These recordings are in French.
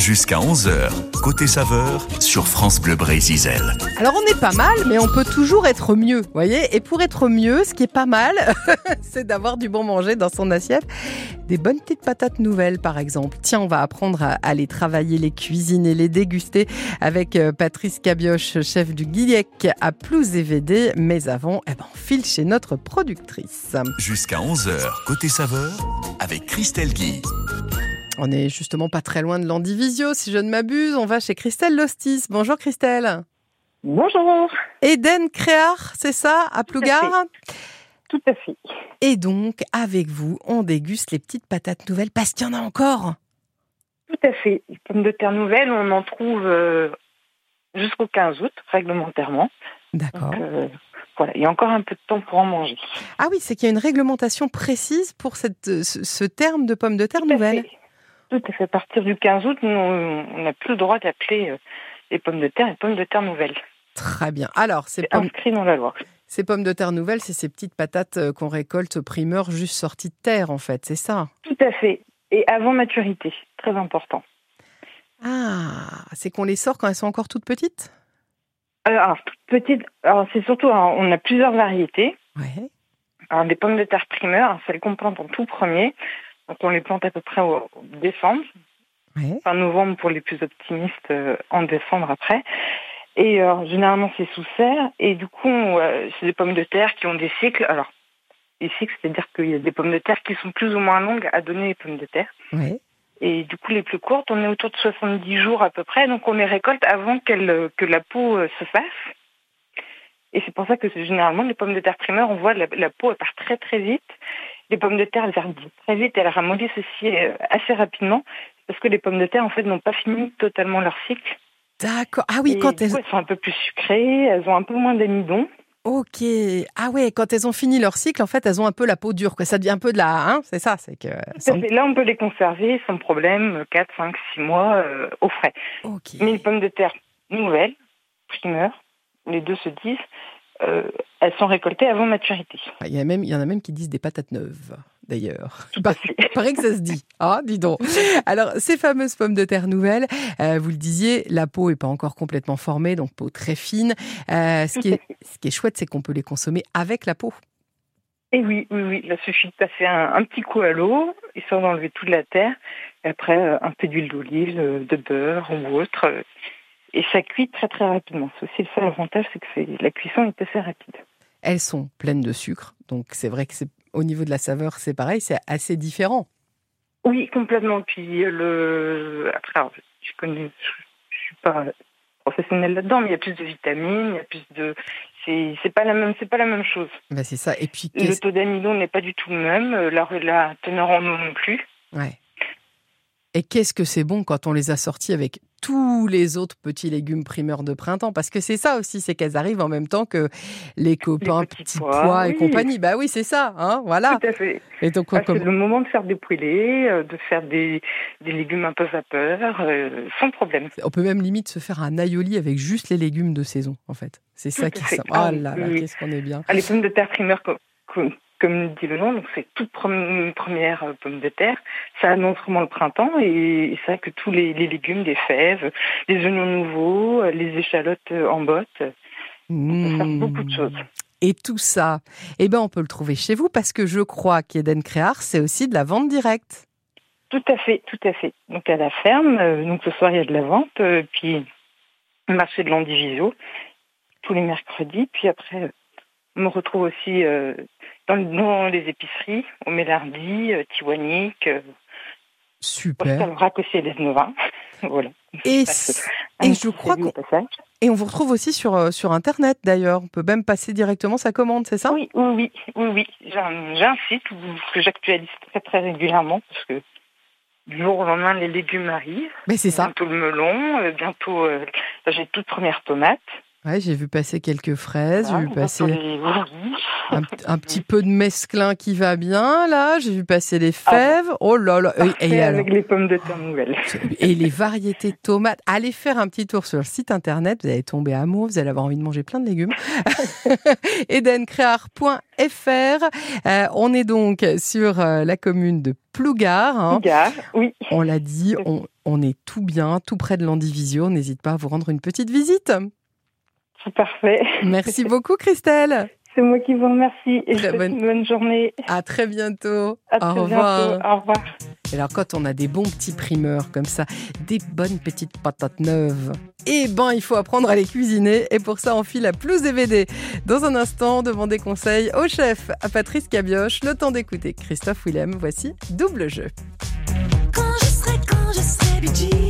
Jusqu'à 11h, côté saveur, sur France Bleu Brésil. Alors on est pas mal, mais on peut toujours être mieux, voyez Et pour être mieux, ce qui est pas mal, c'est d'avoir du bon manger dans son assiette. Des bonnes petites patates nouvelles, par exemple. Tiens, on va apprendre à aller travailler, les cuisiner, les déguster avec euh, Patrice Cabioche, chef du Guillec à Plouz et VD. Mais avant, eh ben, on file chez notre productrice. Jusqu'à 11h, côté saveur, avec Christelle Guy. On est justement pas très loin de l'Andivisio, si je ne m'abuse. On va chez Christelle Lostis. Bonjour Christelle. Bonjour. Eden Créar, c'est ça, à Plougar? Tout à fait. Et donc, avec vous, on déguste les petites patates nouvelles parce qu'il y en a encore. Tout à fait. Les pommes de terre nouvelles, on en trouve euh, jusqu'au 15 août, réglementairement. D'accord. Euh, voilà, il y a encore un peu de temps pour en manger. Ah oui, c'est qu'il y a une réglementation précise pour cette, ce, ce terme de pommes de terre nouvelles. fait. Tout à fait. À partir du 15 août, nous, on n'a plus le droit d'appeler euh, les pommes de terre les pommes de terre nouvelles. Très bien. Alors, ces C'est pommes, inscrit dans la loi. ces pommes de terre nouvelles, c'est ces petites patates euh, qu'on récolte primeur juste sorties de terre, en fait, c'est ça? Tout à fait. Et avant maturité, très important. Ah, c'est qu'on les sort quand elles sont encore toutes petites? Euh, Alors, toute petite, alors c'est surtout, alors, on a plusieurs variétés. Ouais. Alors, des pommes de terre primeurs, celles qu'on plante en tout premier. Donc, on les plante à peu près au décembre. Ouais. fin novembre pour les plus optimistes, euh, en décembre après. Et euh, généralement c'est sous serre. Et du coup, euh, c'est des pommes de terre qui ont des cycles. Alors, les cycles, c'est-à-dire qu'il y a des pommes de terre qui sont plus ou moins longues à donner les pommes de terre. Ouais. Et du coup, les plus courtes, on est autour de 70 jours à peu près. Donc, on les récolte avant qu'elle, euh, que la peau euh, se fasse. Et c'est pour ça que généralement, les pommes de terre primeurs, on voit la, la peau, elle part très très vite. Les pommes de terre, elles verdissent très vite, elles ramollissent aussi euh, assez rapidement. Parce que les pommes de terre, en fait, n'ont pas fini totalement leur cycle. D'accord. Ah oui, Et quand elles... coup, elles sont un peu plus sucrées, elles ont un peu moins d'amidon. Ok. Ah ouais, quand elles ont fini leur cycle, en fait, elles ont un peu la peau dure. Quoi. Ça devient un peu de la... Hein c'est ça, c'est que... Fait- Là, on peut les conserver sans problème, 4, 5, 6 mois euh, au frais. Ok. Mais les pommes de terre nouvelles, primeurs, les deux se disent, elles sont récoltées avant maturité. Ah, Il y, a même, il y en a même qui disent des patates neuves, d'ailleurs. Il paraît que ça se dit. Ah, dis donc. Alors, ces fameuses pommes de terre nouvelles, euh, vous le disiez, la peau est pas encore complètement formée, donc peau très fine. Euh, ce, qui est, ce qui est chouette, c'est qu'on peut les consommer avec la peau. Et oui, oui, oui, il suffit de passer un, un petit coup à l'eau, histoire d'enlever toute la terre, et après euh, un peu d'huile d'olive, euh, de beurre ou autre, euh, et ça cuit très très rapidement. C'est aussi le seul avantage, c'est que la cuisson est assez rapide. Elles sont pleines de sucre, donc c'est vrai que c'est au niveau de la saveur, c'est pareil, c'est assez différent. Oui, complètement. Puis le après, alors, je connais, je, suis pas professionnelle là-dedans, mais il y a plus de vitamines, il y a plus de, c'est pas la même, c'est pas la même chose. Ben, c'est ça. Et puis, Le taux d'amidon n'est pas du tout le même, euh, la, la teneur en eau non plus. ouais. Et qu'est-ce que c'est bon quand on les a sortis avec tous les autres petits légumes primeurs de printemps? Parce que c'est ça aussi, c'est qu'elles arrivent en même temps que les copains petits petits, pois, pois, et compagnie. Bah oui, c'est ça, hein, voilà. Tout à fait. Et donc, on Ah, c'est comm- le moment de faire des poêlés, euh, de faire des, des légumes un peu vapeur, euh, sans problème. on peut même limite se faire un aioli avec juste les légumes de saison, en fait. C'est ça qui est simple. Ah Oh là là, oui. qu'est-ce qu'on est bien. Ah, les pommes de terre primeurs, comme, dit le nom, donc c'est toute première euh, pomme de terre. Ça annonce vraiment le printemps et, c'est vrai que tous les, les légumes, des fèves, les oignons nouveaux, euh, les échalotes euh, en botte, on peut faire Mmh. beaucoup de choses. Et tout ça, eh ben, on peut le trouver chez vous parce que je crois qu'Eden Créar, c'est aussi de la vente directe. Tout à fait, tout à fait. Donc à la ferme, euh, donc ce soir il y a de la vente, euh, puis le marché de l'Andivisio tous les mercredis, puis après on me retrouve aussi euh, dans, dans les épiceries, au Mélardi, euh, Tiwanik, euh, Super. au Rac aussi Novins. voilà. Et, je crois qu'on et on vous retrouve aussi sur, euh, sur Internet d'ailleurs. On peut même passer directement sa commande, c'est ça? Oui, oui, oui, oui, oui. J'ai un, j'ai un site que j'actualise très très régulièrement parce que du jour au lendemain les légumes arrivent. Mais c'est ça. Bientôt le melon, bientôt euh, j'ai toute première tomate. Ouais, j'ai vu passer quelques fraises, j'ai vu passer un, un petit peu de mesclin qui va bien, là. J'ai vu passer les Ah fèves. Oh là là. Et- Parfait Et, alors, avec les pommes de terre nouvelles. et les variétés de tomates. Allez faire un petit tour sur le site internet. Vous allez tomber amoureux. Vous allez avoir envie de manger plein de légumes. edencrear.fr. Euh, on est donc sur euh, la commune de Plougar. hein. Gare, oui. On l'a dit, on, on est tout bien, tout près de l'Andivisio. N'hésite pas à vous rendre une petite visite. C'est parfait. Merci beaucoup, Christelle. C'est moi qui vous remercie et je Très vous souhaite bonne- une bonne journée. À très bientôt. À Au très revoir. bientôt. Au revoir. Et alors, quand on a des bons petits primeurs comme ça, des bonnes petites patates neuves, eh ben, il faut apprendre à les cuisiner. Et pour ça, on file à plus DVD. Dans un instant, demandez conseil au chef, à Patrice Cabioche. Le temps d'écouter Christophe Willem. Voici Double Jeu. Quand je serai, quand je serai Bee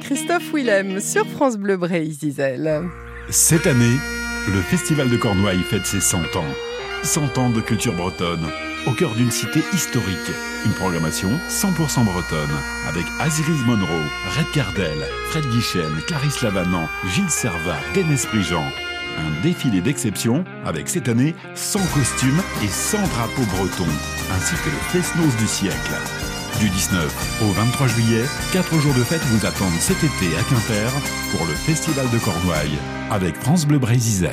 Christophe Willem sur France Bleu Bray, Zizel. Cette année, le Festival de Cornouailles fête ses 100 ans. 100 ans de culture bretonne, au cœur d'une cité historique. Une programmation 100% bretonne, avec Aziris Monroe, Red Cardel, Fred Guichen, Clarisse Lavanant, Gilles Servat, Denis Prigent. Un défilé d'exception, avec cette année 100 costumes et 100 drapeaux bretons, ainsi que le Fesnos du siècle. Du 19 au 23 juillet, 4 jours de fête vous attendent cet été à Quimper pour le Festival de Cornouailles avec France Bleu Brésil.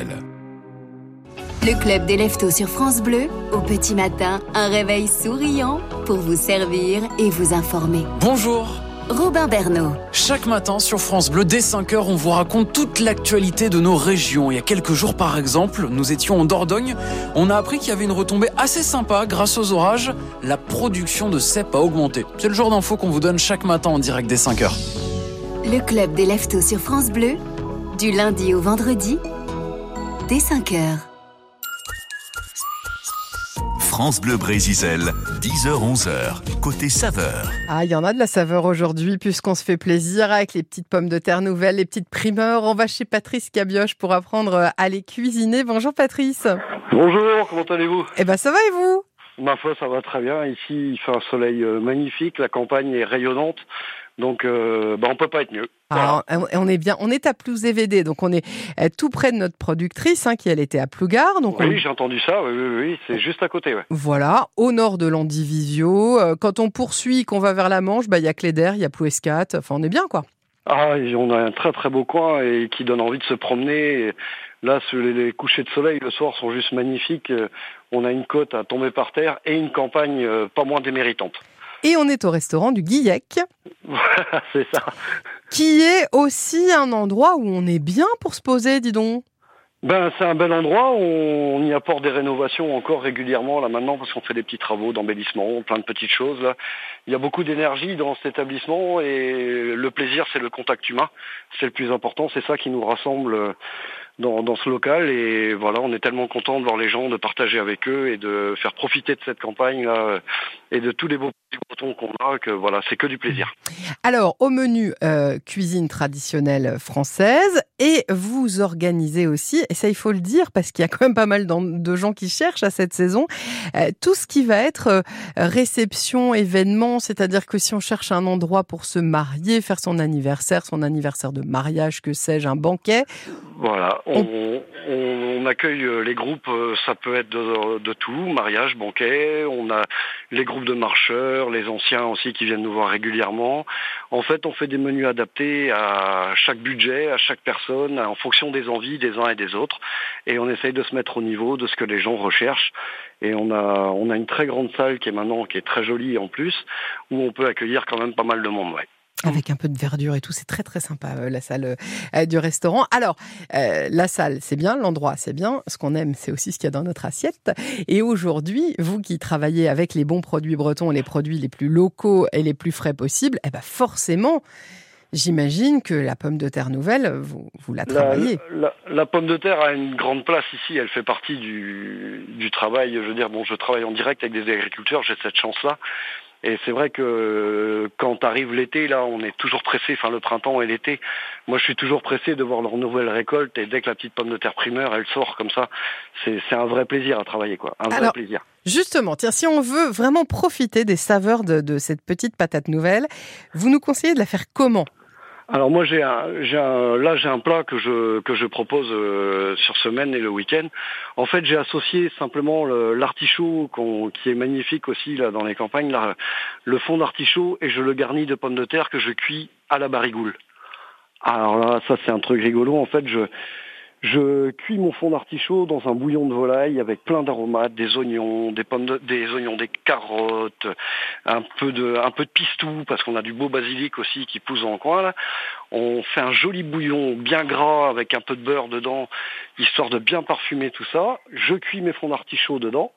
Le club des leftos sur France Bleu, au petit matin, un réveil souriant pour vous servir et vous informer. Bonjour Robin Bernot. Chaque matin sur France Bleu, dès 5h, on vous raconte toute l'actualité de nos régions. Il y a quelques jours, par exemple, nous étions en Dordogne. On a appris qu'il y avait une retombée assez sympa grâce aux orages. La production de cèpes a augmenté. C'est le genre d'infos qu'on vous donne chaque matin en direct dès 5h. Le club des leftos sur France Bleu, du lundi au vendredi, dès 5h. France Bleu Brésisel, 10h-11h, côté saveur. Ah, il y en a de la saveur aujourd'hui puisqu'on se fait plaisir avec les petites pommes de terre nouvelles, les petites primeurs. On va chez Patrice Cabioche pour apprendre à les cuisiner. Bonjour Patrice. Bonjour, comment allez-vous? Eh ben ça va et vous? Ma foi, ça va très bien. Ici, il fait un soleil euh, magnifique, la campagne est rayonnante, donc euh, bah, on peut pas être mieux. Voilà. Ah, on est bien, on est à Plouz-EVD, donc on est euh, tout près de notre productrice hein, qui elle était à Plougar. Donc on- Oui, j'ai entendu ça, oui, oui, oui, c'est juste à côté. Ouais. Voilà, au nord de l'Andivisio. Euh, Quand on poursuit, qu'on va vers la Manche, bah il y a Cléder, il y a Plouescat. Enfin, on est bien quoi. Ah, on a un très très beau coin et qui donne envie de se promener. Là, les, couchers de soleil le soir sont juste magnifiques. Euh, On a une côte à tomber par terre et une campagne pas moins déméritante. Et on est au restaurant du Guillec, Voilà, c'est ça. qui est aussi un endroit où on est bien pour se poser, dis donc. Ben, c'est un bel endroit. On, y apporte des rénovations encore régulièrement là maintenant parce qu'on fait des petits travaux d'embellissement, plein de petites choses là. Il y a beaucoup d'énergie dans cet établissement et le plaisir, c'est le contact humain. C'est le plus important. C'est ça qui nous rassemble euh, dans, dans ce local et voilà, on est tellement content de voir les gens, de partager avec eux et de faire profiter de cette campagne là et de tous les beaux petits bretons qu'on a. Que voilà, c'est que du plaisir. Alors, au menu euh, cuisine traditionnelle française, et vous organisez aussi, et ça il faut le dire parce qu'il y a quand même pas mal de gens qui cherchent à cette saison, euh, tout ce qui va être euh, réception, événement, c'est-à-dire que si on cherche un endroit pour se marier, faire son anniversaire, son anniversaire de mariage, que sais-je, un banquet, Voilà, on, on- on accueille les groupes, ça peut être de, de tout, mariage, banquet, on a les groupes de marcheurs, les anciens aussi qui viennent nous voir régulièrement. En fait, on fait des menus adaptés à chaque budget, à chaque personne, en fonction des envies des uns et des autres, et on essaye de se mettre au niveau de ce que les gens recherchent. Et on a, une très grande salle qui est maintenant, qui est très jolie en plus, où on peut accueillir quand même pas mal de monde. Avec un peu de verdure et tout, c'est très très sympa euh, la salle euh, du restaurant. Alors, euh, la salle, c'est bien, l'endroit, c'est bien. Ce qu'on aime, c'est aussi ce qu'il y a dans notre assiette. Et aujourd'hui, vous qui travaillez avec les bons produits bretons, les produits les plus locaux et les plus frais possibles, eh ben forcément, j'imagine que la pomme de terre nouvelle, vous, vous la La, travaillez. la- la pomme de terre a une grande place ici. Elle fait partie du, du travail. Je veux dire, bon, je travaille en direct avec des agriculteurs. J'ai cette chance-là. Et c'est vrai que euh, quand arrive l'été, là, on est toujours pressé. Enfin, le printemps et l'été. Moi, je suis toujours pressé de voir leur nouvelle récolte. Et dès que la petite pomme de terre primeur, elle sort comme ça, c'est un vrai plaisir à travailler, quoi. Un vrai plaisir. Justement, tiens, si on veut vraiment profiter des saveurs de, de cette petite patate nouvelle, vous nous conseillez de la faire comment? Alors moi j'ai un, un, là j'ai un plat que je que je propose euh, sur semaine et le week-end. En fait j'ai associé simplement le- l'artichaut qu'on- qui est magnifique aussi là dans les campagnes, là, le fond d'artichaut et je le garnis de pommes de terre que je cuis à la barigoule. Alors là ça c'est un truc rigolo en fait je je cuis mon fond d'artichaut dans un bouillon de volaille avec plein d'aromates, des oignons, des pommes, de- des oignons, des carottes, un peu de, un peu de pistou parce qu'on a du beau basilic aussi qui pousse dans le coin là. On fait un joli bouillon bien gras avec un peu de beurre dedans, histoire de bien parfumer tout ça. Je cuis mes fonds d'artichaut dedans.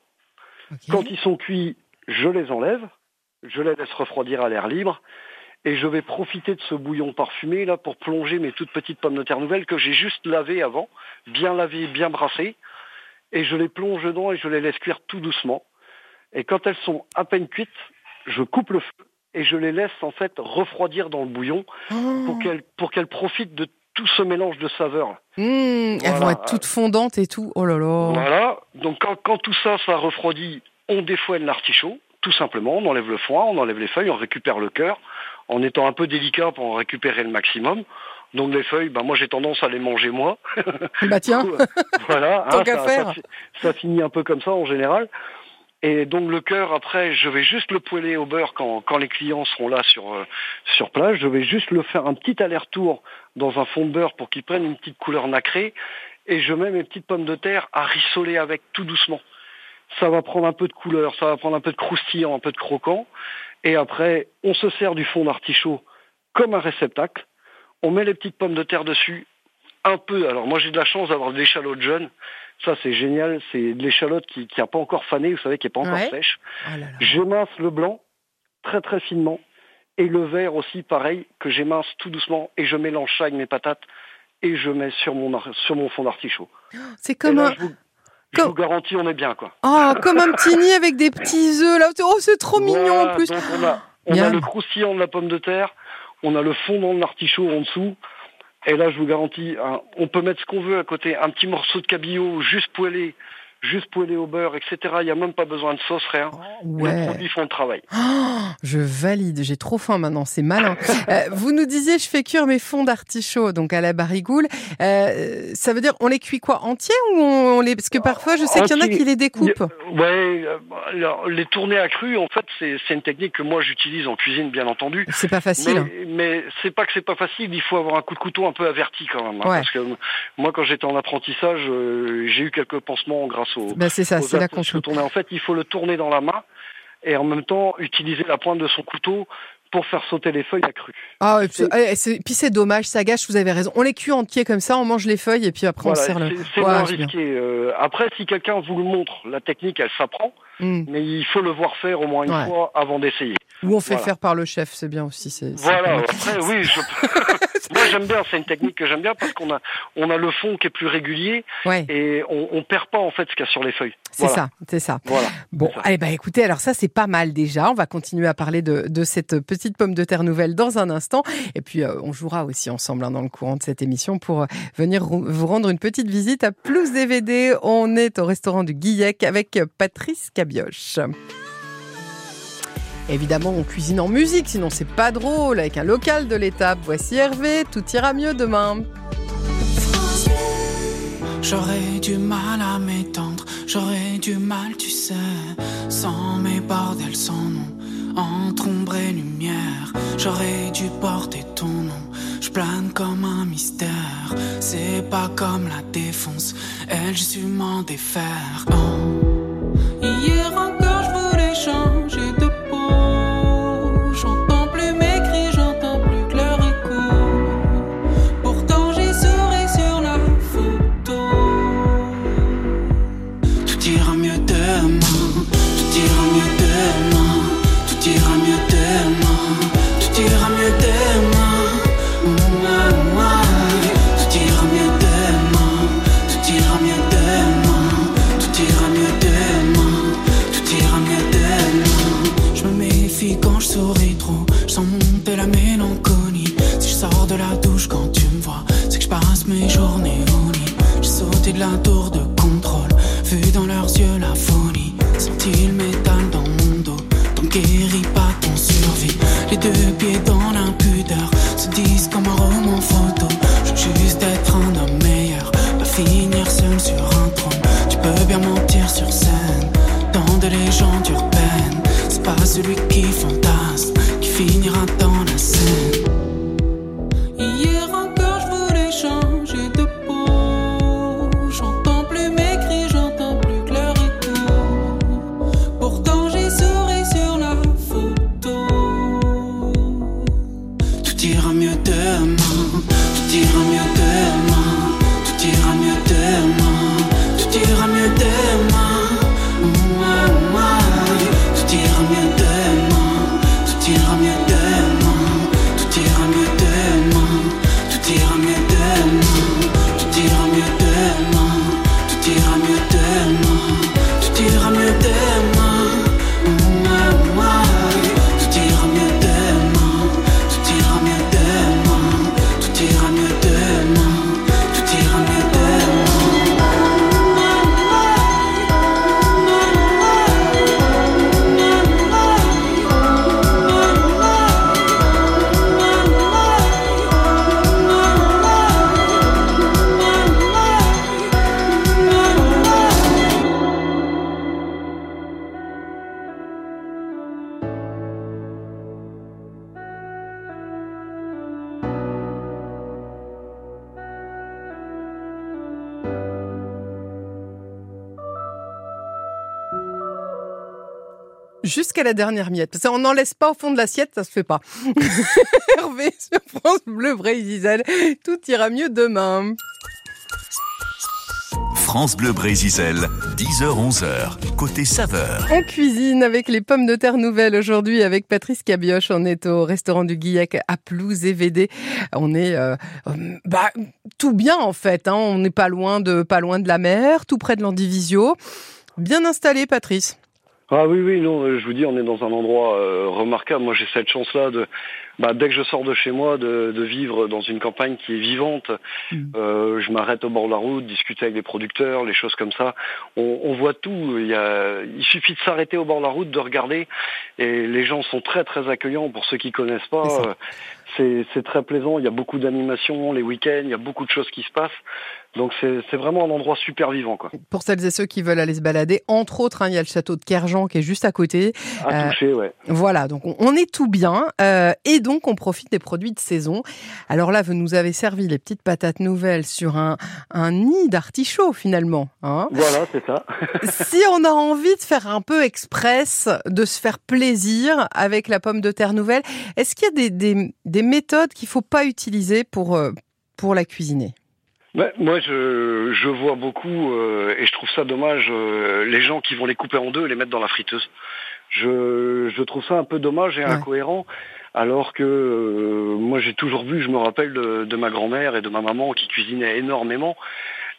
Quand ils sont cuits, je les enlève, je les laisse refroidir à l'air libre. Et je vais profiter de ce bouillon parfumé là pour plonger mes toutes petites pommes de terre nouvelles que j'ai juste lavées avant, bien lavées, bien brassées. Et je les plonge dedans et je les laisse cuire tout doucement. Et quand elles sont à peine cuites, je coupe le feu et je les laisse en fait refroidir dans le bouillon pour qu'elles pour qu'elles profitent de tout ce mélange de saveurs. Mmh, Elles vont être toutes fondantes et tout. Oh là là. Voilà. Donc quand, quand tout ça, ça refroidit, on défouenne l'artichaut, tout simplement. On enlève le foin, on enlève les feuilles, on récupère le cœur, en étant un peu délicat pour en récupérer le maximum. Donc les feuilles, ben moi j'ai tendance à les manger moi. Bah tiens, voilà. Tant hein, qu'à ça, faire. ça fi- ça finit un peu comme ça en général. Et donc le cœur, après, je vais juste le poêler au beurre quand, quand les clients seront là sur, euh, sur place. Je vais juste le faire un petit aller-retour dans un fond de beurre pour qu'il prenne une petite couleur nacrée. Et je mets mes petites pommes de terre à rissoler avec tout doucement. Ça va prendre un peu de couleur, ça va prendre un peu de croustillant, un peu de croquant. Et après, on se sert du fond d'artichaut comme un réceptacle. On met les petites pommes de terre dessus, un peu. Alors moi j'ai de la chance d'avoir de l'échalote jeune. Ça c'est génial. C'est de l'échalote qui n'a pas encore fané, vous savez, qui n'est pas encore Ouais. sèche. Oh. J'émince le blanc très très finement. Et le vert aussi pareil, que j'émince tout doucement. Et je mélange ça avec mes patates. Et je mets sur mon, sur mon fond d'artichaut. c'est comme là, un, vous- Je Comme- vous garantis, on est bien, quoi. Oh, comme un petit nid avec des petits œufs là. Oh, c'est trop mignon en plus. Donc on a, on a Miam. le croustillant de la pomme de terre, on a le fondant de l'artichaut en dessous. Et là, je vous garantis, hein, on peut mettre ce qu'on veut à côté, un petit morceau de cabillaud juste poêlé, juste poêlé au beurre, etc. Il n'y a même pas besoin de sauce, rien. Les Ouais. produits font le travail. Oh, je valide, j'ai trop faim maintenant, c'est malin. Euh, vous nous disiez, je fais cuire mes fonds d'artichaut, donc à la barigoule. Euh, ça veut dire, on les cuit quoi? Entiers ou on, on les... Parce que parfois, je sais qu'il y en a qui les découpent. Ouais, euh, alors, les tourner à cru, en fait, c'est une technique que moi j'utilise en cuisine, bien entendu. C'est pas facile. Mais, mais c'est pas que c'est pas facile, il faut avoir un coup de couteau un peu averti quand même. hein, Ouais. Parce que moi, quand j'étais en apprentissage, euh, j'ai eu quelques pansements grâce au. Bah, c'est ça, aux c'est là qu'on attaches se... tourner. En fait, il faut le tourner dans la main et en même temps utiliser la pointe de son couteau pour faire sauter les feuilles à cru. Ah, et puis, eh, c'est- puis c'est dommage, ça gâche, vous avez raison. On les cuit entiers comme ça, on mange les feuilles et puis après on sert le... c'est c'est Ouais, risqué. Euh, après, si quelqu'un vous le montre, la technique, elle s'apprend, Mm. mais il faut le voir faire au moins une Ouais. fois avant d'essayer. Ou on fait Voilà. faire par le chef, c'est bien aussi. c'est- Voilà. Après, oui, je... moi j'aime bien. C'est une technique que j'aime bien parce qu'on a on a le fond qui est plus régulier Ouais, et on, on perd pas en fait ce qu'il y a sur les feuilles. c'est Voilà. ça, c'est ça. Voilà. Bon, ça. allez, bah écoutez, alors ça c'est pas mal déjà. On va continuer à parler de, de cette petite pomme de terre nouvelle dans un instant. Et puis euh, on jouera aussi ensemble hein, dans le courant de cette émission pour euh, venir vous rendre une petite visite à Plus DVD. On est au restaurant du Guillec avec euh, Patrice Cabioche. Évidemment, on cuisine en musique, sinon c'est pas drôle. Avec un local de l'étape, voici Hervé, tout ira mieux demain. J'aurais du mal à m'étendre, j'aurais du mal, tu sais, sans mes bordels, sans nom, entre ombre et lumière. J'aurais dû porter ton nom, je plane comme un mystère. C'est pas comme la défonce, elle, je m'en défaire. Oh. Sur un trône. Tu peux bien mentir sur scène, dans de légendes urbaines. C'est pas celui qui fantasme qui finira dans la scène. Jusqu'à la dernière miette. Parce qu'on n'en laisse pas au fond de l'assiette, ça se fait pas. Hervé sur France Bleu Brésil, tout ira mieux demain. France Bleu Brésisel, 10h-11h, côté saveur. On cuisine avec les pommes de terre nouvelles aujourd'hui avec Patrice Cabioche. On est au restaurant du Guillac à Plouz et VD. On est euh, euh, bah, tout bien en fait. hein. On n'est pas loin de pas loin de la mer, tout près de l'Andivisio. Bien installé, Patrice. Ah oui, oui, non, euh, je vous dis, on est dans un endroit euh, remarquable. Moi, j'ai cette chance-là de, bah, dès que je sors de chez moi, de, de vivre dans une campagne qui est vivante. Euh, je m'arrête au bord de la route, discuter avec les producteurs, les choses comme ça. On, on voit tout. Il, y a, il suffit de s'arrêter au bord de la route, de regarder, et les gens sont très, très accueillants. Pour ceux qui connaissent pas, C'est euh, c'est très plaisant. Il y a beaucoup d'animations les week-ends. Il y a beaucoup de choses qui se passent. Donc c'est vraiment un endroit super vivant, quoi. Pour celles et ceux qui veulent aller se balader, entre autres, hein, il y a le château de Kerjan qui est juste à côté. À Euh, toucher, ouais. Voilà, donc on, on est tout bien euh, et donc on profite des produits de saison. Alors là, vous nous avez servi les petites patates nouvelles sur un, un nid d'artichaut finalement. Hein. Voilà, c'est ça. si on a envie de faire un peu express, de se faire plaisir avec la pomme de terre nouvelle, est-ce qu'il y a des, des, des méthodes qu'il faut pas utiliser pour, euh, pour la cuisiner? Ouais, moi, je, je vois beaucoup, euh, et je trouve ça dommage, euh, les gens qui vont les couper en deux et les mettre dans la friteuse. Je, je trouve ça un peu dommage et Ouais. incohérent, alors que euh, moi, j'ai toujours vu, je me rappelle de, de ma grand-mère et de ma maman qui cuisinaient énormément.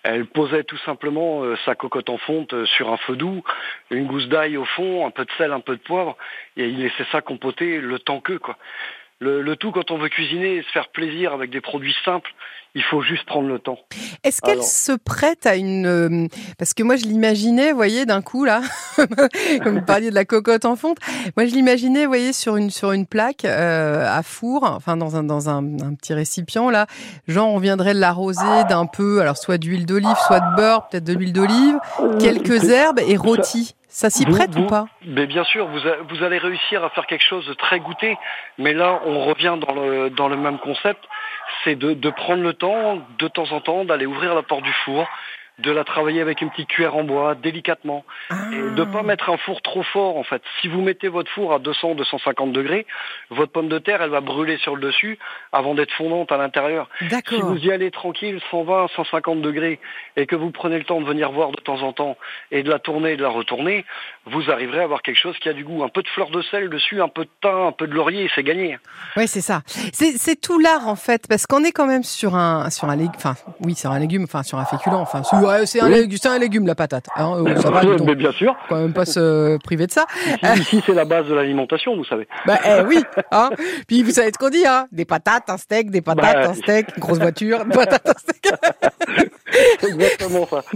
Elle posait tout simplement sa cocotte en fonte sur un feu doux, une gousse d'ail au fond, un peu de sel, un peu de poivre, et il laissait ça compoter le temps que, quoi. Le, le tout, quand on veut cuisiner et se faire plaisir avec des produits simples, il faut juste prendre le temps. Est-ce qu'elle Alors. se prête à une... euh, Parce que moi, je l'imaginais, vous voyez, d'un coup, là, comme vous parliez de la cocotte en fonte, moi, je l'imaginais, vous voyez, sur une, sur une plaque euh, à four, enfin, dans, un, dans un, un petit récipient, là. Genre, on viendrait l'arroser d'un peu, alors, soit d'huile d'olive, soit de beurre, peut-être de l'huile d'olive, quelques c'est- herbes et rôti. Ça s'y Vous- prête ou pas? Mais bien sûr, vous, a- vous allez réussir à faire quelque chose de très goûté, mais là, on revient dans le, dans le même concept, c'est de, de prendre le temps, de temps en temps, d'aller ouvrir la porte du four, de la travailler avec une petite cuillère en bois, délicatement, et de pas mettre un four trop fort, en fait. Si vous mettez votre four à 200, 250 degrés, votre pomme de terre, elle va brûler sur le dessus avant d'être fondante à l'intérieur. Si vous y allez tranquille, 120, 150 degrés, et que vous prenez le temps de venir voir de temps en temps, et de la tourner et de la retourner, vous arriverez à avoir quelque chose qui a du goût. Un peu de fleur de sel dessus, un peu de thym, un peu de laurier, c'est gagné. Oui, c'est ça. C'est tout l'art en fait, parce qu'on est quand même sur un sur un légume, enfin oui, c'est un légume, enfin sur un féculent, enfin ouais, c'est un, Oui. légume, c'est un légume la patate. Hein, euh, ça va. Mais bien sûr, quand même pas se priver de ça. ici c'est la base de l'alimentation, vous savez. Bah eh oui, hein. Puis vous savez ce qu'on dit, hein Des patates, un steak, des patates, Bah, un steak, une grosse voiture, une patate, un steak. Exactement ça.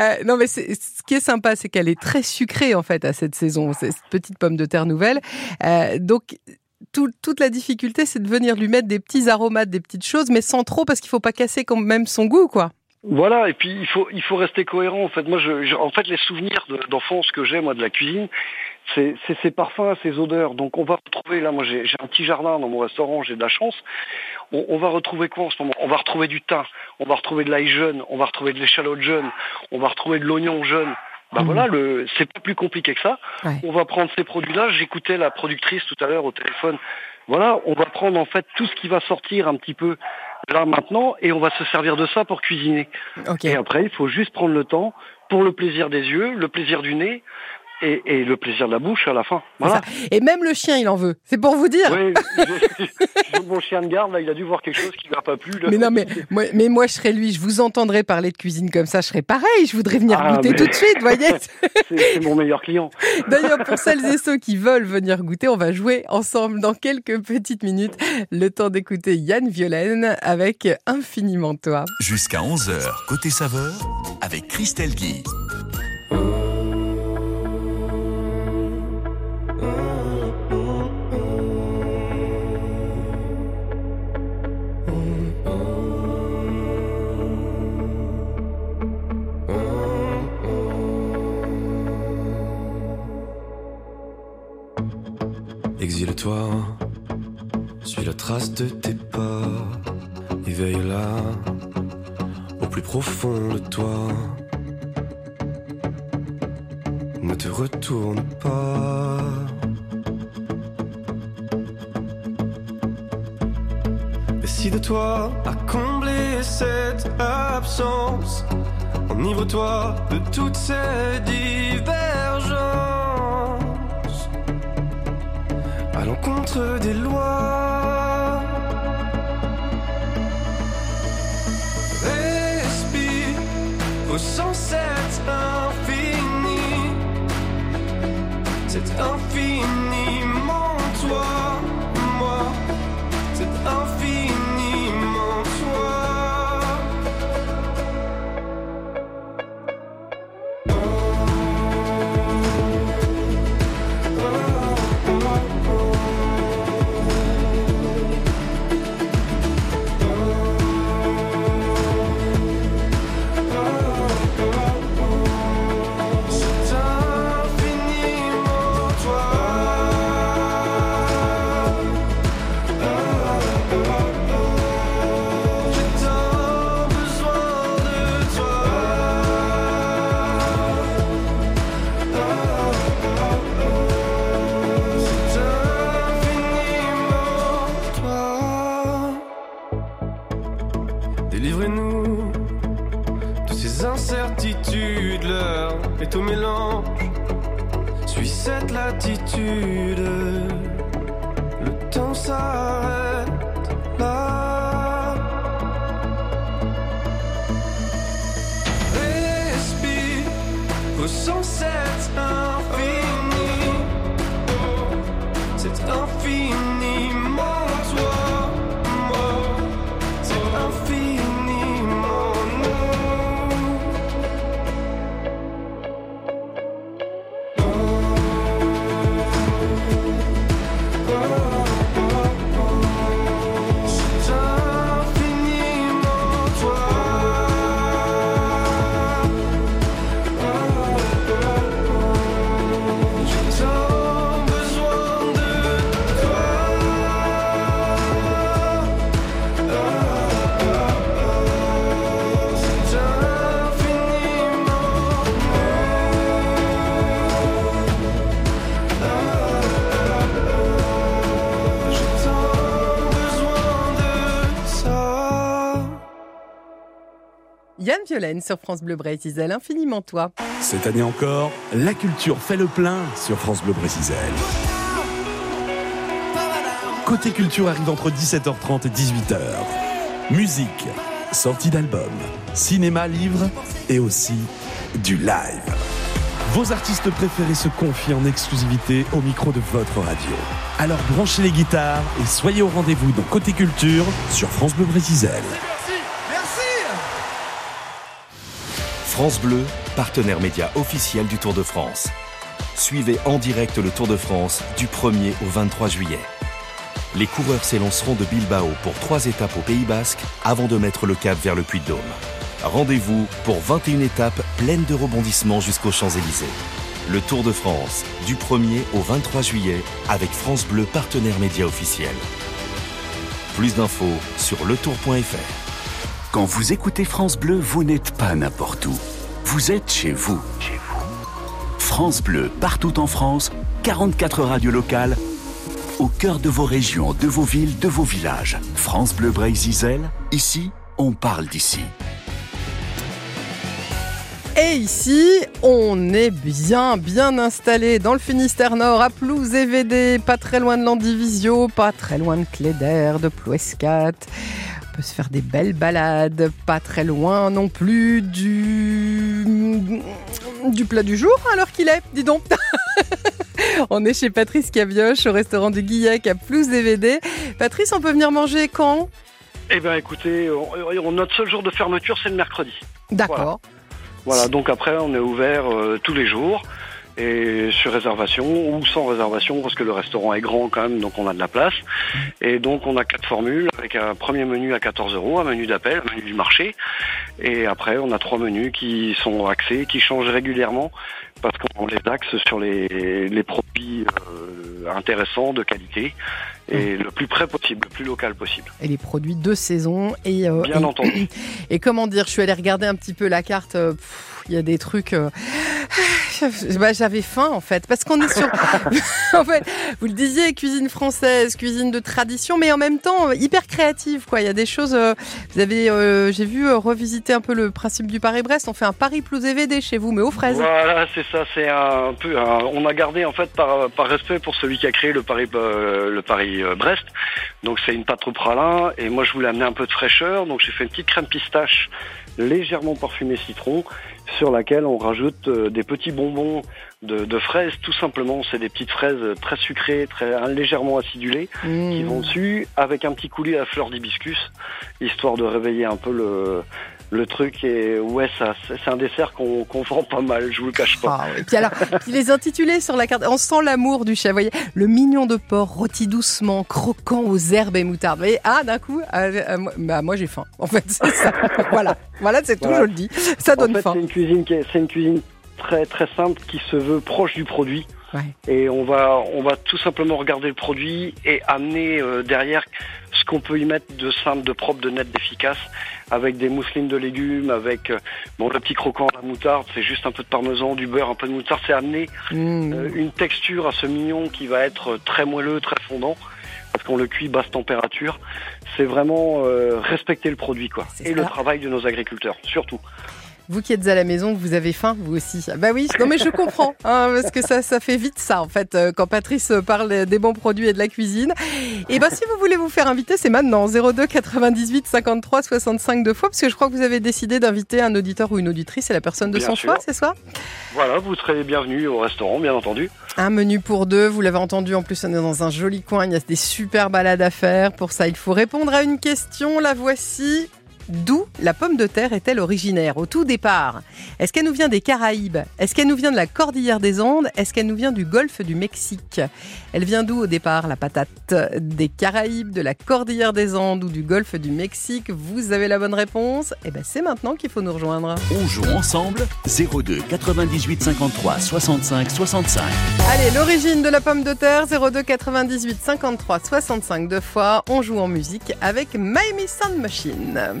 Euh, non mais ce qui est sympa, c'est qu'elle est très sucrée en fait à cette saison, cette petite pomme de terre nouvelle. Euh, donc tout- toute la difficulté, c'est de venir lui mettre des petits aromates, des petites choses, mais sans trop parce qu'il faut pas casser quand même son goût, quoi. Voilà, et puis il faut il faut rester cohérent. En fait, moi, je, je- en fait, les souvenirs de- d'enfance que j'ai moi de la cuisine, c'est ces parfums, ces odeurs. Donc on va retrouver là, moi j'ai un petit jardin dans mon restaurant, j'ai de la chance. On, on va retrouver quoi en ce moment? On va retrouver du thym, on va retrouver de l'ail jeune, on va retrouver de l'échalote jeune, on va retrouver de l'oignon jeune. Ben Mhm. voilà, le c'est pas plus compliqué que ça. Ouais. On va prendre ces produits-là. J'écoutais la productrice tout à l'heure au téléphone. Voilà, on va prendre en fait tout ce qui va sortir un petit peu là maintenant et on va se servir de ça pour cuisiner. Et après, il faut juste prendre le temps pour le plaisir des yeux, le plaisir du nez et, et le plaisir de la bouche à la fin. Voilà. Et même le chien, il en veut. C'est pour vous dire. Oui, mon chien de garde, là, il a dû voir quelque chose qui lui a pas plu. là. Mais non, mais moi, mais moi, je serais lui. Je vous entendrai parler de cuisine comme ça, je serais pareil. Je voudrais venir Ah, goûter mais- tout de suite, voyez. C'est c'est mon meilleur client. D'ailleurs, pour celles et ceux qui veulent venir goûter, on va jouer ensemble dans quelques petites minutes. Le temps d'écouter Yann Violaine avec Infiniment Toi. Jusqu'à 11h, côté saveur, avec Christelle Guy. Exile-toi, suis la trace de tes pas, éveille-la au plus profond de toi. Ne te retourne pas. Décide-toi à combler cette absence Enivre-toi de toutes ces divergences l'encontre des lois. Respire, ressens cet infini, cet infiniment latitude, le temps s'arrête Violaine sur France Bleu Brésil, infiniment toi. Cette année encore, la culture fait le plein sur France Bleu Brésil. Côté culture arrive entre 17h30 et 18h. Musique, sortie d'albums, cinéma, livres et aussi du live. Vos artistes préférés se confient en exclusivité au micro de votre radio. Alors branchez les guitares et soyez au rendez-vous dans Côté Culture sur France Bleu Brésil. France Bleu, partenaire média officiel du Tour de France. Suivez en direct le Tour de France du 1er au 23 juillet. Les coureurs s'élanceront de Bilbao pour trois étapes au Pays Basque avant de mettre le cap vers le Puy-de-Dôme. Rendez-vous pour 21 étapes pleines de rebondissements jusqu'aux Champs-Élysées. Le Tour de France du 1er au 23 juillet avec France Bleu, partenaire média officiel. Plus d'infos sur letour.fr. Quand vous écoutez France Bleu, vous n'êtes pas n'importe où. Vous êtes chez vous. France Bleu, partout en France, 44 radios locales, au cœur de vos régions, de vos villes, de vos villages. France Bleu Brésil, ici, on parle d'ici. Et ici, on est bien, bien installé dans le Finistère Nord, à Plouze et pas très loin de Landivisio, pas très loin de Cléder, de Plouescat. On peut se faire des belles balades, pas très loin non plus du du plat du jour, alors qu'il est, dis donc. on est chez Patrice Cavioche au restaurant du Guillac à Plouze et VD. Patrice, on peut venir manger quand? Eh bien, écoutez, on- on- notre seul jour de fermeture, c'est le mercredi. D'accord. Voilà, donc après, on est ouvert euh, tous les jours et sur réservation ou sans réservation parce que le restaurant est grand quand même, donc on a de la place. Et donc on a quatre formules avec un premier menu à 14 euros, un menu d'appel, un menu du marché. Et après, on a trois menus qui sont axés, qui changent régulièrement parce qu'on les axe sur les, les produits euh, intéressants, de qualité et le plus près possible, le plus local possible. Et les produits de saison. Et, euh, Bien et- entendu. Et comment dire, je suis allée regarder un petit peu la carte. euh, pff, Il y a des trucs. euh, bah, j'avais faim en fait, parce qu'on est sur. en fait, vous le disiez, cuisine française, cuisine de tradition, mais en même temps hyper créative. Quoi, il y a des choses. euh, vous avez, euh, j'ai vu revisiter un peu le principe du Paris-Brest. On fait un Paris plus EVD chez vous, mais aux fraises. Voilà, c'est ça. C'est un peu. on a gardé en fait par, par respect pour celui qui a créé le Paris le Paris euh, Brest. Donc c'est une pâte au pralin et moi je voulais amener un peu de fraîcheur. Donc j'ai fait une petite crème pistache légèrement parfumée citron sur laquelle on rajoute euh, des petits bonbons de, de fraises. Tout simplement, c'est des petites fraises très sucrées, très légèrement acidulées qui Mmh. vont dessus avec un petit coulis à fleur d'hibiscus histoire de réveiller un peu le le truc et ouais ça c'est un dessert qu'on qu'on vend pas mal je vous le cache pas Ah. Et puis alors, puis les intitulés sur la carte, on sent l'amour du chef. Vous voyez, le mignon de porc rôti doucement, croquant aux herbes et moutarde. Vous voyez, ah d'un coup, ah, euh, moi- bah, moi j'ai faim. En fait, c'est ça. voilà, voilà, c'est tout. Voilà. Je le dis. Ça en donne fait faim. c'est une cuisine qui est- c'est une cuisine très très simple qui se veut proche du produit Ouais. et on va on va tout simplement regarder le produit et amener euh, derrière ce qu'on peut y mettre de simple de propre de net d'efficace avec des mousselines de légumes avec euh, bon le petit croquant à la moutarde c'est juste un peu de parmesan du beurre un peu de moutarde c'est amener Mmh. euh, une texture à ce mignon qui va être très moelleux, très fondant, parce qu'on le cuit basse température. C'est vraiment euh, respecter le produit, quoi. Et le travail de nos agriculteurs, surtout. Vous qui êtes à la maison, vous avez faim, vous aussi. Ah Bah oui, non mais je comprends, hein, parce que ça, ça fait vite ça en fait, euh, quand Patrice parle des bons produits et de la cuisine. Et ben si vous voulez vous faire inviter, c'est maintenant 02 98 53 65 deux fois, parce que je crois que vous avez décidé d'inviter un auditeur ou une auditrice et la personne de Bien son sûr. choix, c'est ça? Voilà, vous serez les bienvenus au restaurant, bien entendu. Un menu pour deux, vous l'avez entendu, en plus on est dans un joli coin, il y a des super balades à faire. Pour ça, il faut répondre à une question, la voici. D'où la pomme de terre est-elle originaire au tout départ? Est-ce qu'elle nous vient des Caraïbes? Est-ce qu'elle nous vient de la cordillère des Andes? Est-ce qu'elle nous vient du golfe du Mexique? Elle vient d'où au départ la patate Des Caraïbes, de la cordillère des Andes ou du golfe du Mexique? Vous avez la bonne réponse Et ben c'est maintenant qu'il faut nous rejoindre. On joue ensemble 02 98 53 65 65. Allez, l'origine de la pomme de terre, 02 98 53 65 deux fois. On joue en musique avec Miami Sound Machine.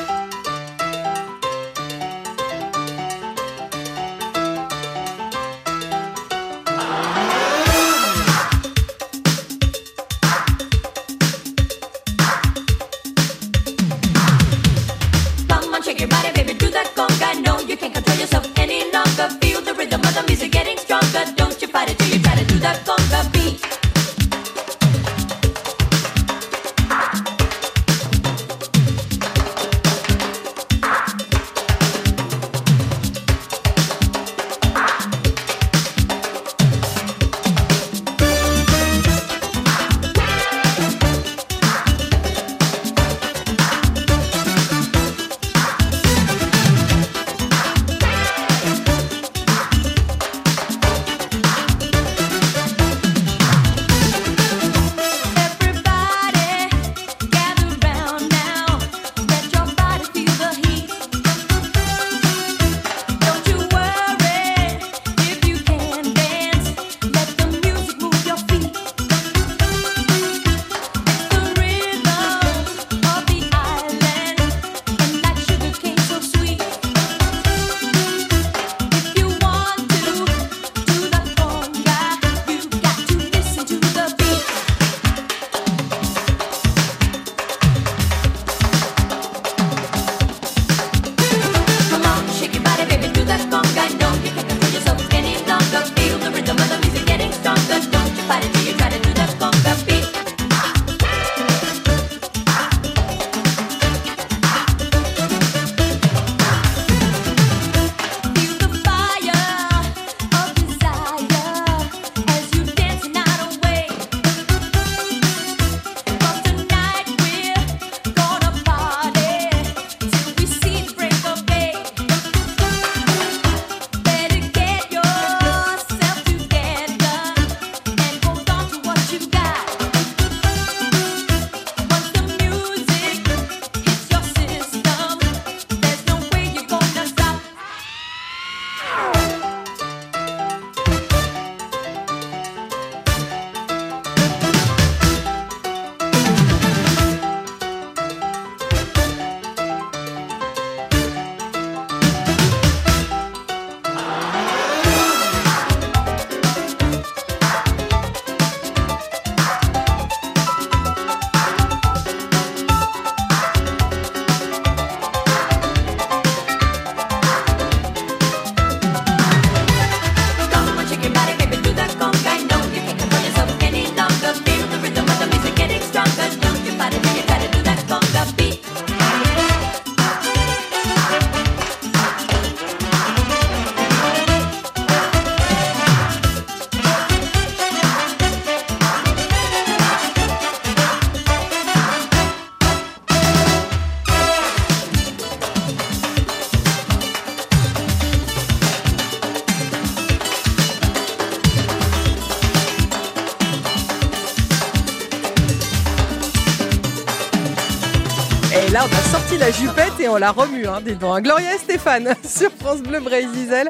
Et là, on a sorti la jupette et on l'a remue, hein, dis donc. Gloria et Stéphane sur France Bleu Brésil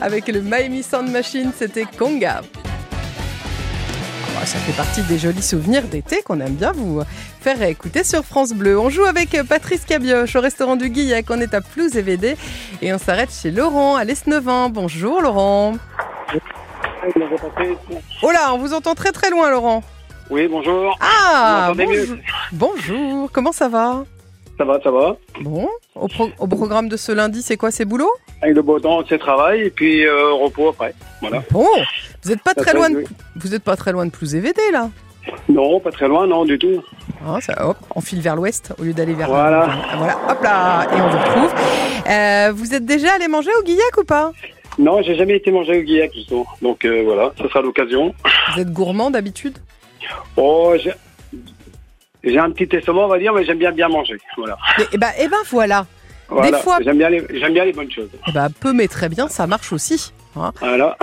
avec le Miami Sound Machine, c'était Conga. Ah ça fait partie des jolis souvenirs d'été qu'on aime bien vous faire écouter sur France Bleu. On joue avec Patrice Cabioche au restaurant du Guillac, on est à Plouz et VD et on s'arrête chez Laurent à l'Esnevin. Bonjour Laurent. Oh là, on vous entend très très loin Laurent. Oui, bonjour. Ah, bonjour. bonjour, comment ça va? Ça va, ça va. Bon, au, pro- au programme de ce lundi, c'est quoi, c'est boulot? Avec le beau temps, c'est travail et puis euh, repos après. Voilà. Bon, vous n'êtes pas Ça très loin de, vous êtes pas très loin de Plouz et VD là. Non, pas très loin, non, du tout. Ah, ça, hop, on file vers l'ouest au lieu d'aller vers Voilà. Voilà, hop là, et on vous retrouve. Euh, vous êtes déjà allé manger au Guillac ou pas? Non, j'ai jamais été manger au Guillac, justement. Donc euh, voilà, ce sera l'occasion. Vous êtes gourmand d'habitude? Oh, j'ai un petit estomac, on va dire, mais j'aime bien bien manger. Voilà. Et, et ben, et ben voilà. voilà. fois- J'aime bien, les, j'aime bien les bonnes choses. Et ben peu mais très bien, ça marche aussi. Hein. Voilà.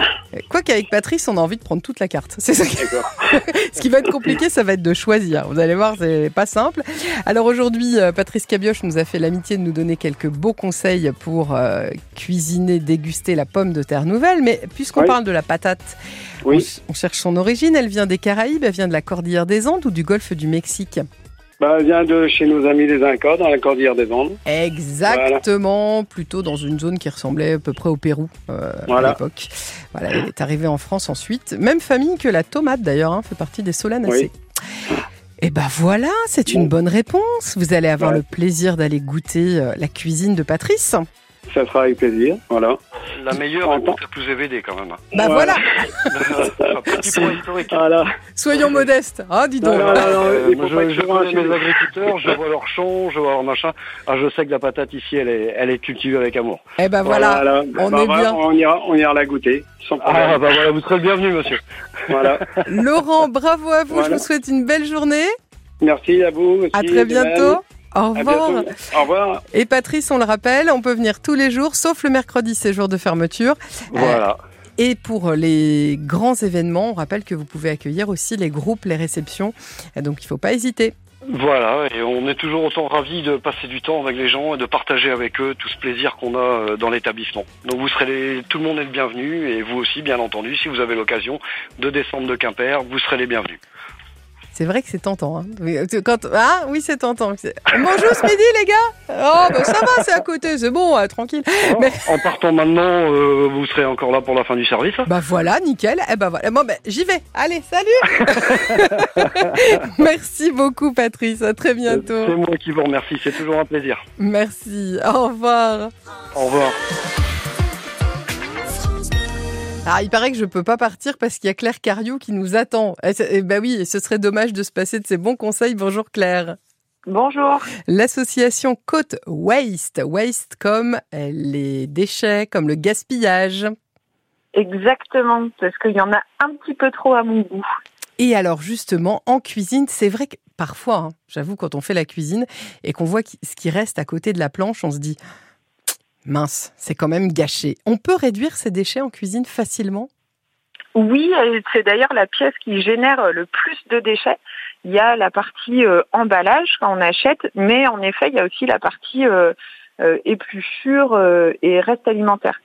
Quoi qu'avec Patrice, on a envie de prendre toute la carte. C'est ça. Ce qui va être compliqué, ça va être de choisir. Vous allez voir, c'est pas simple. Alors aujourd'hui, euh, Patrice Cabioche nous a fait l'amitié de nous donner quelques beaux conseils pour euh, cuisiner, déguster la pomme de terre nouvelle. Mais puisqu'on Oui. parle de la patate, Oui. on, on cherche son origine. Elle vient des Caraïbes, elle vient de la cordillère des Andes ou du golfe du Mexique? Bah, elle vient de chez nos amis les Incas, dans la cordillère des Andes. Exactement, plutôt dans une zone qui ressemblait à peu près au Pérou euh, Voilà. à l'époque. Voilà, elle est arrivée en France ensuite. Même famille que la tomate d'ailleurs, hein, fait partie des solanacées. Et ben voilà, c'est une bonne réponse. Vous allez avoir Ouais. le plaisir d'aller goûter euh, la cuisine de Patrice. Ça sera avec plaisir. Voilà. La meilleure En goûte la plus EVD quand même. Bah voilà, Un petit point historique. Voilà. soyons modestes. Ah, dis donc. Non, non, non, non, Euh, je, être je connais mes agriculteurs, je vois leurs champs, je vois leur machin. Ah, je sais que la patate ici, elle est, elle est cultivée avec amour. Eh ben voilà, Voilà. on Bah, est voilà, bien. On ira, on ira la goûter. Sans problème. Ah, bah voilà, vous serez le bienvenu, monsieur. Voilà. Laurent, bravo à vous. Je Voilà. vous souhaite une belle journée. Merci à vous. Aussi, À très bientôt. Au revoir. Au revoir. Et Patrice, on le rappelle, on peut venir tous les jours, sauf le mercredi, c'est jour de fermeture. Voilà. Et pour les grands événements, on rappelle que vous pouvez accueillir aussi les groupes, les réceptions. Donc il ne faut pas hésiter. Voilà, et on est toujours autant ravis de passer du temps avec les gens et de partager avec eux tout ce plaisir qu'on a euh, dans l'établissement. Donc vous serez les... tout le monde est le bienvenu et vous aussi, bien entendu, si vous avez l'occasion de descendre de Quimper, vous serez les bienvenus. C'est vrai que c'est tentant. Hein. Oui, euh, Quand... Ah oui, c'est tentant. Où ce midi, les gars Oh, bah, ça va, c'est à côté, c'est bon, tranquille. Mais En partant maintenant, euh, vous serez encore là pour la fin du service. bah voilà, nickel. Eh ben voilà. Bon, ben j'y vais. Allez, salut Merci beaucoup, Patrice. À très bientôt. C'est moi qui vous remercie, c'est toujours un plaisir. Merci. Au revoir. Au revoir. Ah, il paraît que je peux pas partir parce qu'il y a Claire Cariou qui nous attend. Eh, c'est- eh ben oui, et ce serait dommage de se passer de ses bons conseils. Bonjour Claire. Bonjour. L'association Côte Waste, Waste comme euh, les déchets, comme le gaspillage. Exactement, parce qu'il y en a un petit peu trop à mon goût. Et alors justement, en cuisine, c'est vrai que parfois, hein, j'avoue, quand on fait la cuisine et qu'on voit ce qui reste à côté de la planche, on se dit, mince, c'est quand même gâché. On peut réduire ces déchets en cuisine facilement? Oui, et c'est d'ailleurs la pièce qui génère le plus de déchets. Il y a la partie euh, emballage quand on achète, mais en effet, il y a aussi la partie euh, euh, épluchure euh, et reste alimentaire.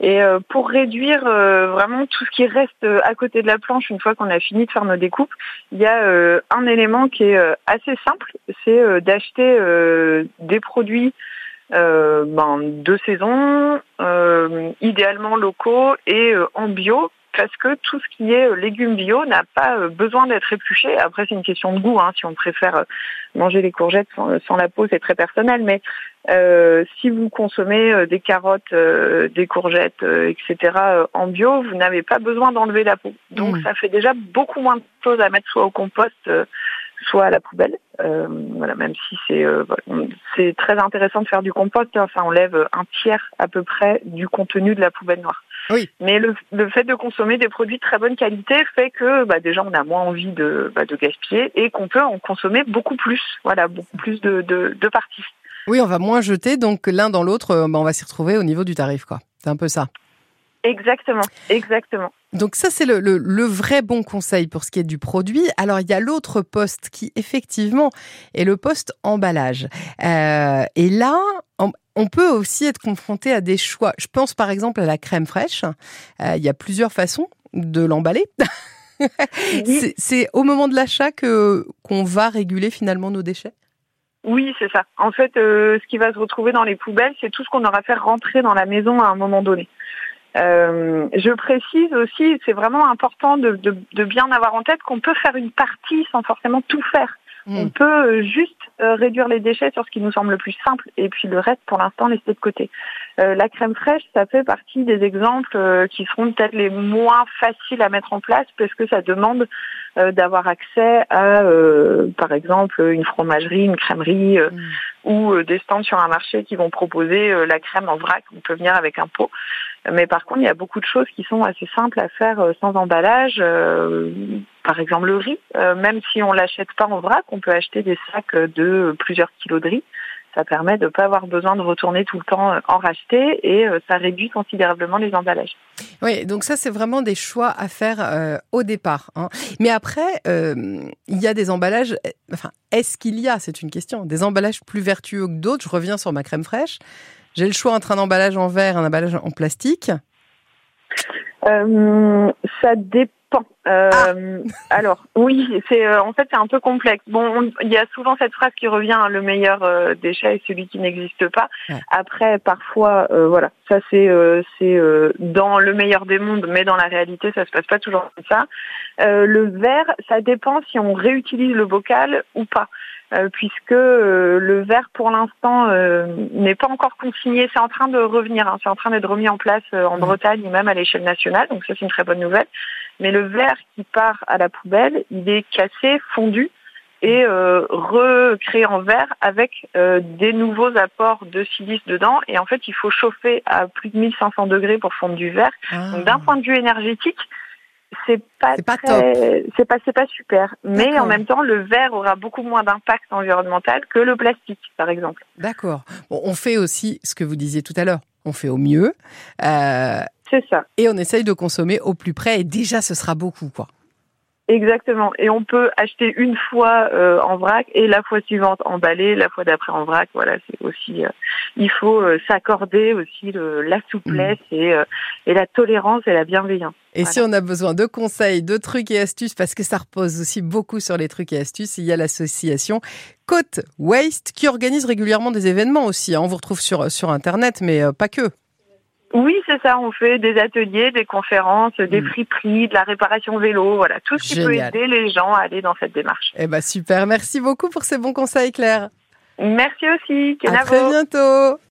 Et euh, pour réduire euh, vraiment tout ce qui reste euh, à côté de la planche une fois qu'on a fini de faire nos découpes, il y a euh, un élément qui est euh, assez simple, c'est euh, d'acheter euh, des produits euh, ben, de saison, euh, idéalement locaux et euh, en bio, parce que tout ce qui est euh, légumes bio n'a pas euh, besoin d'être épluché. Après, c'est une question de goût. Hein. Si on préfère euh, manger les courgettes sans, sans la peau, c'est très personnel. Mais euh, si vous consommez des carottes, euh, des courgettes, euh, etc. euh, en bio, vous n'avez pas besoin d'enlever la peau. Donc, Mm. ça fait déjà beaucoup moins de choses à mettre soit au compost, euh, soit à la poubelle. Euh, voilà, même si c'est euh, c'est très intéressant de faire du compost, hein, ça enlève un tiers à peu près du contenu de la poubelle noire. Oui. Mais le, le fait de consommer des produits de très bonne qualité fait que bah, déjà on a moins envie de, bah, de gaspiller et qu'on peut en consommer beaucoup plus, voilà, beaucoup plus de, de, de parties. Oui, on va moins jeter, donc l'un dans l'autre, euh, bah, on va s'y retrouver au niveau du tarif, quoi. C'est un peu ça. Exactement, exactement. Donc ça, c'est le, le- le vrai bon conseil pour ce qui est du produit. Alors, il y a l'autre poste qui, effectivement, est le poste emballage. Euh, et là, on, peut aussi être confronté à des choix. Je pense par exemple à la crème fraîche. Euh, il y a plusieurs façons de l'emballer. C'est- C'est au moment de l'achat que qu'on va réguler finalement nos déchets? Oui, c'est ça. En fait, euh, ce qui va se retrouver dans les poubelles, c'est tout ce qu'on aura fait rentrer dans la maison à un moment donné. Euh, je précise aussi, c'est vraiment important de, de- de bien avoir en tête qu'on peut faire une partie sans forcément tout faire. On peut euh, juste euh, réduire les déchets sur ce qui nous semble le plus simple et puis le reste, pour l'instant, laisser de côté. Euh, la crème fraîche, ça fait partie des exemples euh, qui seront peut-être les moins faciles à mettre en place parce que ça demande d'avoir accès à, euh, par exemple, une fromagerie, une crèmerie euh, ou euh, des stands sur un marché qui vont proposer euh, la crème en vrac. On peut venir avec un pot. Mais par contre, il y a beaucoup de choses qui sont assez simples à faire euh, sans emballage. Euh, par exemple, le riz, euh, même si on l'achète pas en vrac, on peut acheter des sacs de plusieurs kilos de riz. Ça permet de ne pas avoir besoin de retourner tout le temps euh, en racheter et euh, ça réduit considérablement les emballages. Oui, donc ça, c'est vraiment des choix à faire euh, au départ. hein. Mais après, euh, il y a des emballages. Enfin, est-ce qu'il y a, c'est une question, des emballages plus vertueux que d'autres? Je reviens sur ma crème fraîche. J'ai le choix entre un emballage en verre et un emballage en plastique. Euh, ça dépend. Euh, Alors oui, c'est euh, en fait c'est un peu complexe. Bon, on- il y a souvent cette phrase qui revient hein, le meilleur euh, déchet est celui qui n'existe pas. Après, parfois, euh, voilà, ça c'est euh, c'est euh, dans le meilleur des mondes, mais dans la réalité, ça se passe pas toujours comme ça. Euh, le verre, ça dépend si on réutilise le bocal ou pas. Euh, puisque euh, le verre pour l'instant euh, n'est pas encore consigné, c'est en train de revenir, hein, c'est en train d'être remis en place euh, en Bretagne et même à l'échelle nationale, donc ça c'est une très bonne nouvelle. Mais le verre qui part à la poubelle, il est cassé, fondu et euh, recréé en verre avec euh, des nouveaux apports de silice dedans. Et en fait, il faut chauffer à plus de 1500 degrés pour fondre du verre. Donc d'un point de vue énergétique, c'est pas, très- c'est pas c'est pas super. Mais D'accord. en même temps, le verre aura beaucoup moins d'impact environnemental que le plastique, par exemple. D'accord. Bon, on fait aussi ce que vous disiez tout à l'heure. On fait au mieux. Euh, c'est ça. Et on essaye de consommer au plus près. Et déjà, ce sera beaucoup, quoi. Exactement. Et on peut acheter une fois euh, en vrac et la fois suivante emballé, la fois d'après en vrac. Voilà, c'est aussi. euh, il faut euh, s'accorder aussi le- la souplesse et, euh, et la tolérance et la bienveillance. Et si on a besoin de conseils, de trucs et astuces, parce que ça repose aussi beaucoup sur les trucs et astuces, il y a l'association Côte Waste qui organise régulièrement des événements aussi. hein. On vous retrouve sur, sur Internet, mais euh, pas que. Oui, c'est ça. On fait des ateliers, des conférences, des friperies, de la réparation vélo. Voilà, tout ce qui Génial. peut aider les gens à aller dans cette démarche. Eh ben super. Merci beaucoup pour ces bons conseils, Claire. Merci aussi. À très bientôt.